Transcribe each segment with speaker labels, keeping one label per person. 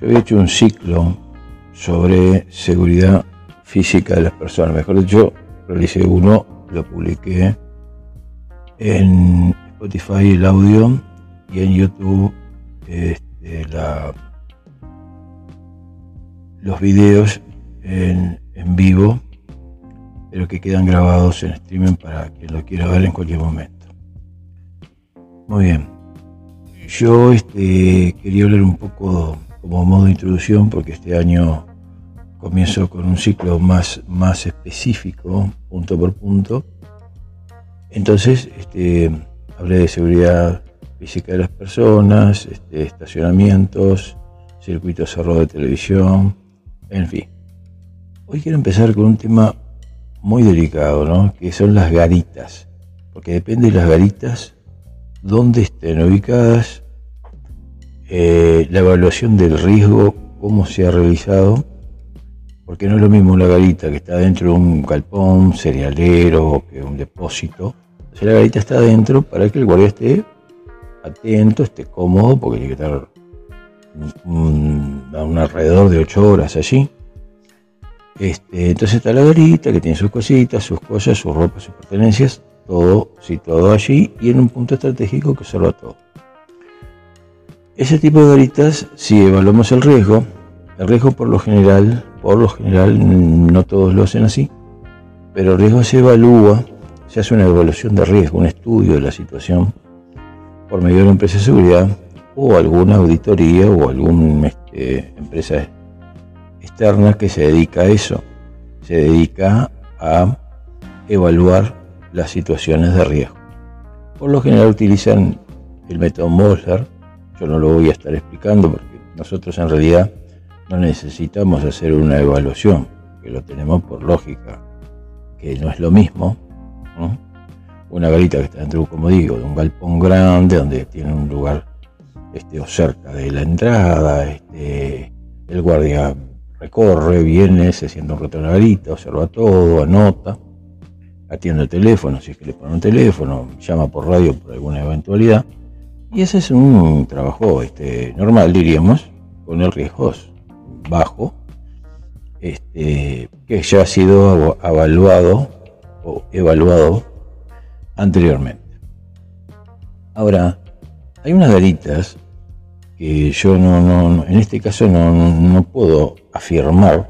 Speaker 1: yo había hecho un ciclo sobre seguridad física de las personas. Mejor dicho, realicé uno, lo publiqué en Spotify el audio y en YouTube este, los videos en, en vivo, pero que quedan grabados en streaming para quien lo quiera ver en cualquier momento. Muy bien. Yo este, quería hablar un poco como modo de introducción porque este año comienzo con un ciclo más, más específico, punto por punto. Entonces, este, hablé de seguridad física de las personas, este, estacionamientos, circuitos cerrados de televisión, en fin. Hoy quiero empezar con un tema muy delicado, ¿no? que son las garitas, porque depende de las garitas, dónde estén ubicadas, eh, la evaluación del riesgo, cómo se ha realizado, porque no es lo mismo una garita que está dentro de un galpón cerealero que un depósito. O la garita está adentro para que el guardia esté atento, esté cómodo, porque tiene que estar a un alrededor de 8 horas allí. Este, entonces está la garita que tiene sus cositas, sus cosas, sus ropas, sus pertenencias, todo situado allí y en un punto estratégico que observa todo. Ese tipo de garitas, si evaluamos el riesgo, el riesgo por lo general, por lo general no todos lo hacen así, pero el riesgo se evalúa, se hace una evaluación de riesgo, un estudio de la situación por medio de una empresa de seguridad o alguna auditoría o alguna este, empresa externa que se dedica a eso, se dedica a evaluar las situaciones de riesgo. Por lo general utilizan el método Mosler, yo no lo voy a estar explicando porque nosotros en realidad no necesitamos hacer una evaluación, que lo tenemos por lógica, que no es lo mismo. Una garita que está dentro, como digo, de un galpón grande donde tiene un lugar este, o cerca de la entrada, este, el guardia recorre, viene, se sienta un rato en la garita, observa todo, anota, atiende el teléfono, si es que le pone un teléfono, llama por radio por alguna eventualidad y ese es un trabajo este, normal, diríamos, con el riesgo bajo, este, que ya ha sido evaluado o evaluado anteriormente. Ahora, hay unas garitas que yo no, no en este caso no, no, puedo afirmar,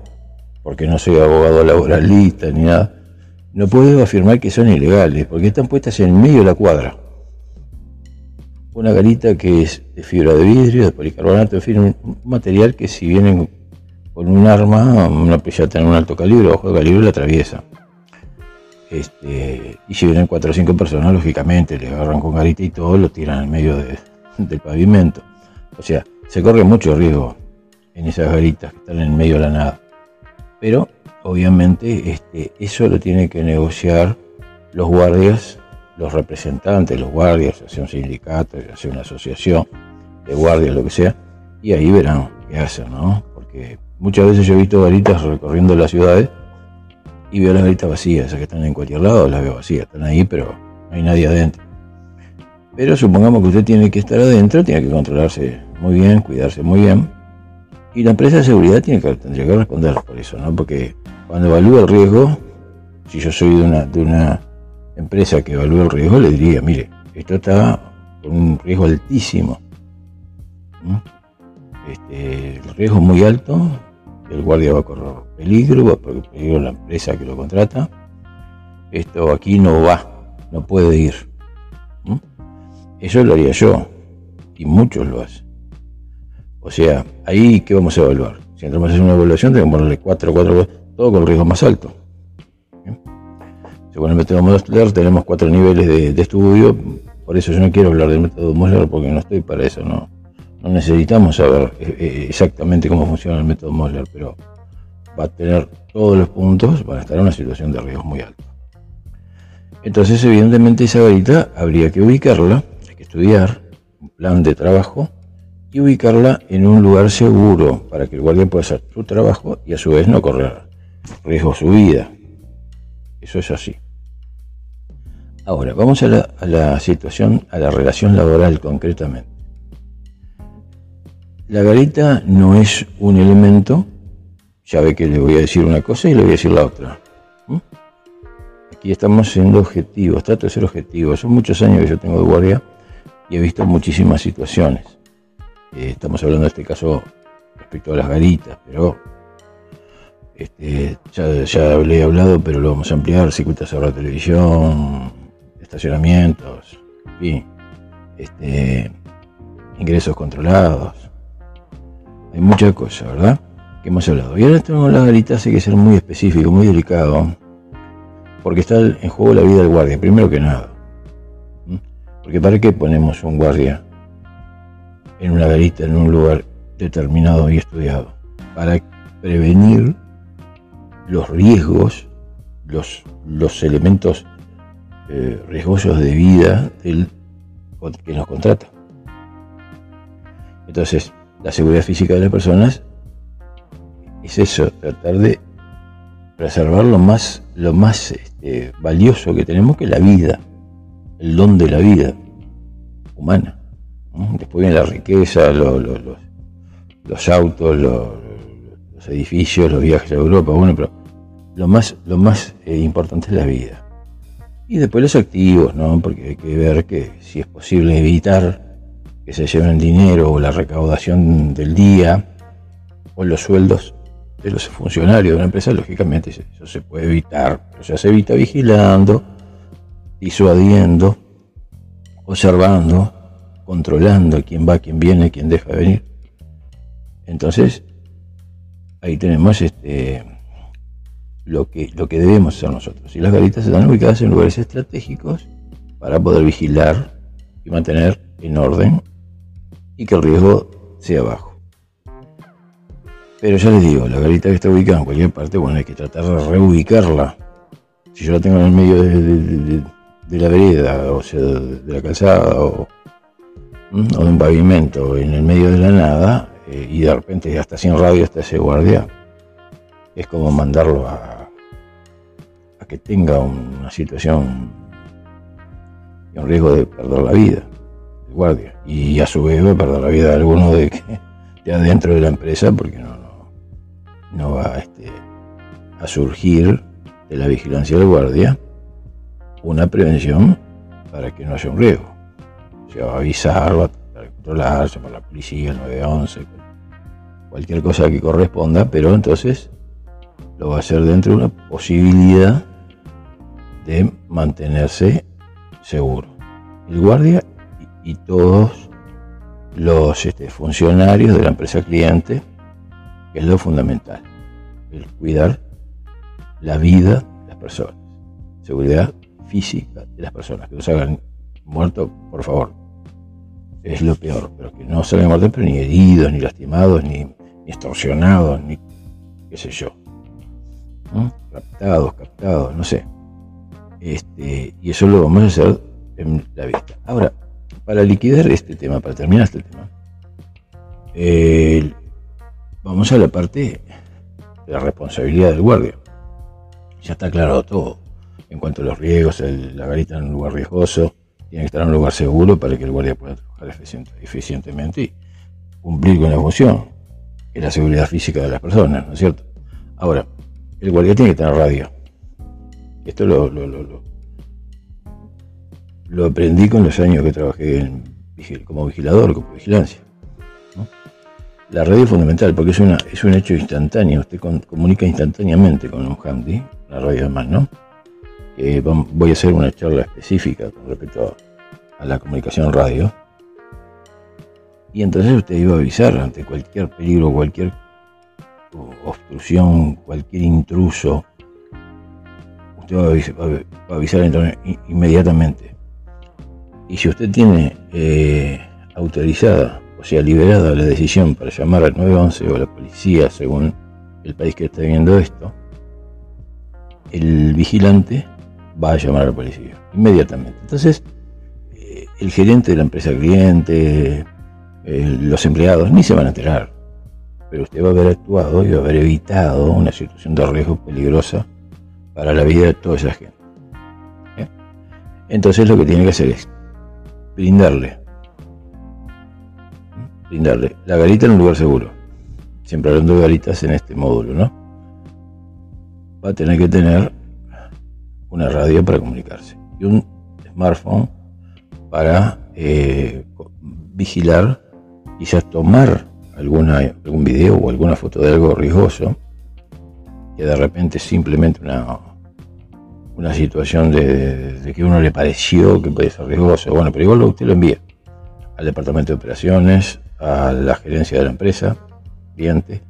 Speaker 1: porque no soy abogado laboralista ni nada, no puedo afirmar que son ilegales, porque están puestas en medio de la cuadra una garita que es de fibra de vidrio, de policarbonato, en fin, un material que si vienen con un arma, una pelota en un alto calibre, bajo de calibre, la atraviesa. Este, y si vienen cuatro o cinco personas, lógicamente, le agarran con garita y todo, lo tiran en medio del pavimento. O sea, se corre mucho riesgo en esas garitas que están en medio de la nada. Pero, obviamente, este, eso lo tienen que negociar los guardias los representantes, los guardias, sea un sindicato, sea una asociación de guardias, lo que sea, y ahí verán qué hacen, ¿no? Porque muchas veces yo he visto garitas recorriendo las ciudades y veo las garitas vacías, esas que están en cualquier lado, las veo vacías, están ahí, pero no hay nadie adentro. Pero supongamos que usted tiene que estar adentro, tiene que controlarse muy bien, cuidarse muy bien. Y la empresa de seguridad tiene que, tendría que responder por eso, ¿no? Porque cuando evalúa el riesgo, si yo soy de una, de una empresa que evalúa el riesgo le diría, mire, esto está con un riesgo altísimo. Este, el riesgo es muy alto, el guardia va a correr peligro, va a correr peligro la empresa que lo contrata. Esto aquí no va, no puede ir. Eso lo haría yo, y muchos lo hacen. O sea, ahí, ¿qué vamos a evaluar? Si entramos a hacer una evaluación, tenemos que ponerle 4, 4, todo con el riesgo más alto. Según el método Mosler tenemos cuatro niveles de, estudio, por eso yo no quiero hablar del método Mosler porque no estoy para eso, no, necesitamos saber eh, eh, exactamente cómo funciona el método Mosler, pero va a tener todos los puntos, van a estar en una situación de riesgo muy alto. Entonces, evidentemente, esa varita habría que ubicarla, hay que estudiar un plan de trabajo y ubicarla en un lugar seguro para que el guardia pueda hacer su trabajo y a su vez no correr riesgo su vida. Eso es así. Ahora, vamos a la, situación, a la relación laboral concretamente. la garita no es un elemento, ya ve que le voy a decir una cosa y le voy a decir la otra. Aquí estamos siendo objetivos, trato de ser objetivo. Son muchos años que yo tengo de guardia y he visto muchísimas situaciones. Eh, estamos hablando de este caso respecto a las garitas, pero este, ya, ya hablé hablado, pero lo vamos a ampliar, circuitos de televisión, estacionamientos, en este, ingresos controlados. Hay muchas cosas, ¿verdad? Que hemos hablado. Y ahora tenemos las garitas, hay que ser muy específico, muy delicado, porque está en juego la vida del guardia, primero que nada. Porque ¿para qué ponemos un guardia en una garita, en un lugar determinado y estudiado? Para prevenir los riesgos, los, los elementos eh, riesgosos de vida del que nos contrata. Entonces, la seguridad física de las personas es eso, tratar de preservar lo más, lo más este, valioso que tenemos, que es la vida, el don de la vida humana. Después viene la riqueza, los autos, los edificios, los viajes a Europa, bueno, pero lo más, lo más eh, importante es la vida. Y después los activos, ¿no? Porque hay que ver que si es posible evitar que se lleven dinero o la recaudación del día o los sueldos de los funcionarios de una empresa, lógicamente eso se puede evitar. O sea, se evita vigilando, disuadiendo, observando, controlando quién va, quién viene, quién deja de venir. Entonces, ahí tenemos este lo que, lo que debemos hacer nosotros. Y las garitas están ubicadas en lugares estratégicos para poder vigilar y mantener en orden y que el riesgo sea bajo. Pero ya les digo, la garita que está ubicada en cualquier parte, bueno, hay que tratar de reubicarla. Si yo la tengo en el medio de, la vereda, o sea, de la calzada, o, de un pavimento, en el medio de la nada, eh, y de repente hasta sin radio está ese guardia, es como mandarlo a que tenga una situación y un riesgo de perder la vida, de guardia, y a su vez va a perder la vida de alguno de que ya dentro de la empresa porque no, no, va este, a surgir de la vigilancia del guardia una prevención para que no haya un riesgo. Se va a avisar, va a controlarse por la policía, el 911, cualquier cosa que corresponda, pero entonces lo va a hacer dentro de una posibilidad de mantenerse seguro. El guardia y, todos los este, funcionarios de la empresa cliente, es lo fundamental, el cuidar la vida de las personas, seguridad física de las personas, que no se hagan muertos, por favor, es lo peor, pero que no se hagan muertos, pero ni heridos, ni lastimados, ni, ni extorsionados, ni qué sé yo, raptados, captados, no sé. Este, y eso lo vamos a hacer en la vista. Ahora, para liquidar este tema, para terminar este tema, vamos a la parte de la responsabilidad del guardia. Ya está claro todo. En cuanto a los riesgos, la garita en un lugar riesgoso, tiene que estar en un lugar seguro para que el guardia pueda trabajar eficientemente y cumplir con la función, que es la seguridad física de las personas, ¿no es cierto? Ahora, el guardia tiene que tener radio esto lo, lo, aprendí con los años que trabajé como vigilador, como vigilancia. La radio es fundamental porque es, una, es un hecho instantáneo. Usted comunica instantáneamente con un handy, la radio además, ¿no? voy a hacer una charla específica con respecto a, la comunicación radio. Y entonces usted iba a avisar ante cualquier peligro, cualquier obstrucción, cualquier intruso, va a avisar, inmediatamente. Y si usted tiene eh, autorizada, o sea, liberada la decisión para llamar al 911 o a la policía, según el país que está viendo esto, el vigilante va a llamar a la policía inmediatamente. Entonces, eh, el gerente de la empresa cliente, eh, los empleados, ni se van a enterar. Pero usted va a haber actuado y va a haber evitado una situación de riesgo peligrosa para la vida de toda esa gente. Entonces lo que tiene que hacer es brindarle brindarle la garita en un lugar seguro. Siempre hablando de garitas en este módulo, ¿no? Va a tener que tener una radio para comunicarse y un smartphone para eh, vigilar, quizás tomar alguna, algún video o alguna foto de algo riesgoso, que de repente simplemente una, una situación de, que uno le pareció que puede ser riesgoso, bueno, pero igual usted lo envía al departamento de operaciones, a la gerencia de la empresa, cliente,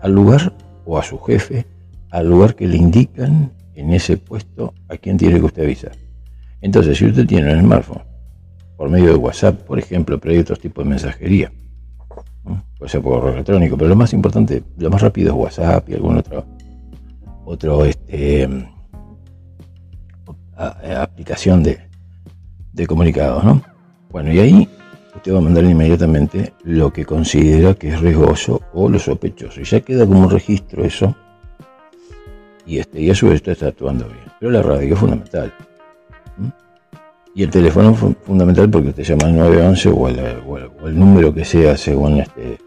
Speaker 1: al lugar o a su jefe, al lugar que le indican en ese puesto a quién tiene que usted avisar. Entonces, si usted tiene un smartphone, por medio de WhatsApp, por ejemplo, pero hay otros tipos de mensajería, puede ser por electrónico, pero lo más importante, lo más rápido es WhatsApp y algún otro, otro este, aplicación de, de comunicados, ¿no? Bueno, y ahí usted va a mandar inmediatamente lo que considera que es riesgoso o lo sospechoso. Y ya queda como registro eso. Y, este, y a su vez está actuando bien. Pero la radio es fundamental. Y el teléfono es fundamental porque usted llama al 911 o, o, el, número que sea según este,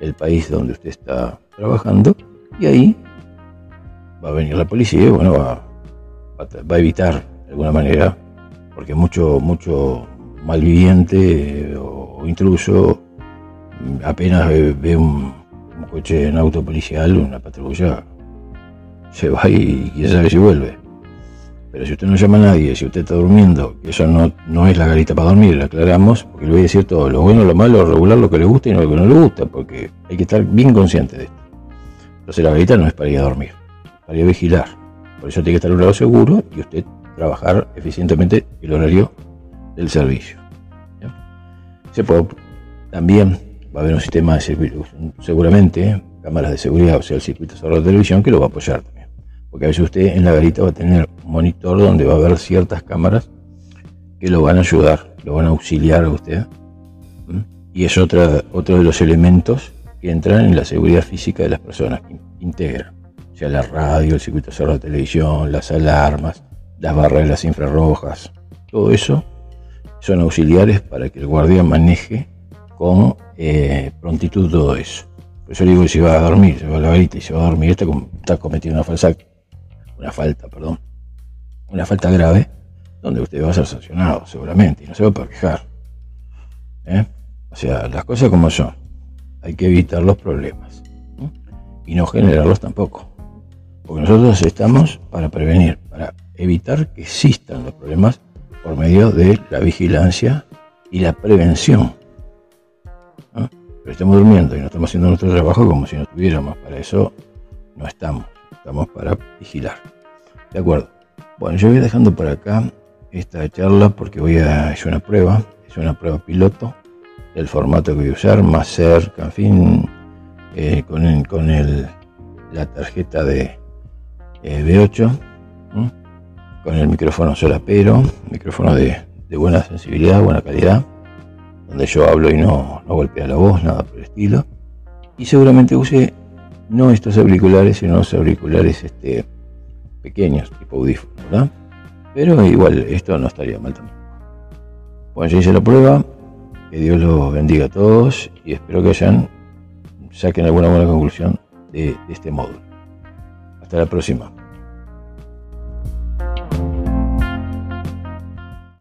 Speaker 1: el país donde usted está trabajando. Y ahí va a venir la policía y bueno, va, va, a evitar de alguna manera, porque mucho, mucho malviviente eh, o, intruso apenas ve, un, coche en auto policial, una patrulla, se va y quién sabe si vuelve. Pero si usted no llama a nadie, si usted está durmiendo, eso no, no es la garita para dormir, lo aclaramos, porque le voy a decir todo, lo bueno, lo malo, lo regular, lo que le gusta y lo que no le gusta, porque hay que estar bien consciente de esto. Entonces la garita no es para ir a dormir, para ir a vigilar. Por eso tiene que estar en un lado seguro y usted trabajar eficientemente el horario del servicio. Se puede, también va a haber un sistema de seguramente, cámaras de seguridad, o sea, el circuito cerrado de televisión que lo va a apoyar. Porque a veces usted en la garita va a tener un monitor donde va a haber ciertas cámaras que lo van a ayudar, lo van a auxiliar a usted. Y es otra, otro de los elementos que entran en la seguridad física de las personas, que integran. O sea, la radio, el circuito cerrado de televisión, las alarmas, las barreras infrarrojas, todo eso son auxiliares para que el guardia maneje con eh, prontitud todo eso. Por eso digo si va a dormir, se va a la garita y se va a dormir, está, está cometiendo una falsa, una falta, perdón, una falta grave, donde usted va a ser sancionado seguramente y no se va a quejar. ¿eh? O sea, las cosas como son. Hay que evitar los problemas y no generarlos tampoco. Porque nosotros estamos para prevenir, para evitar que existan los problemas por medio de la vigilancia y la prevención. Pero estamos durmiendo y no estamos haciendo nuestro trabajo como si no estuviéramos. Para eso no estamos. Estamos para vigilar. ¿De acuerdo? Bueno, yo voy dejando por acá esta charla porque voy a hacer una prueba. Es una prueba piloto del formato que voy a usar, más cerca, en fin, eh, con, con el, la tarjeta de eh, B8 con el micrófono solapero, micrófono de, buena sensibilidad, buena calidad, donde yo hablo y no, no golpea la voz, nada por el estilo. Y seguramente use no estos auriculares, sino los auriculares este, pequeños, tipo audífono, ¿verdad? Pero igual esto no estaría mal también. Bueno, ya hice la prueba, que Dios los bendiga a todos y espero que hayan, saquen alguna buena conclusión de este módulo. Hasta la próxima.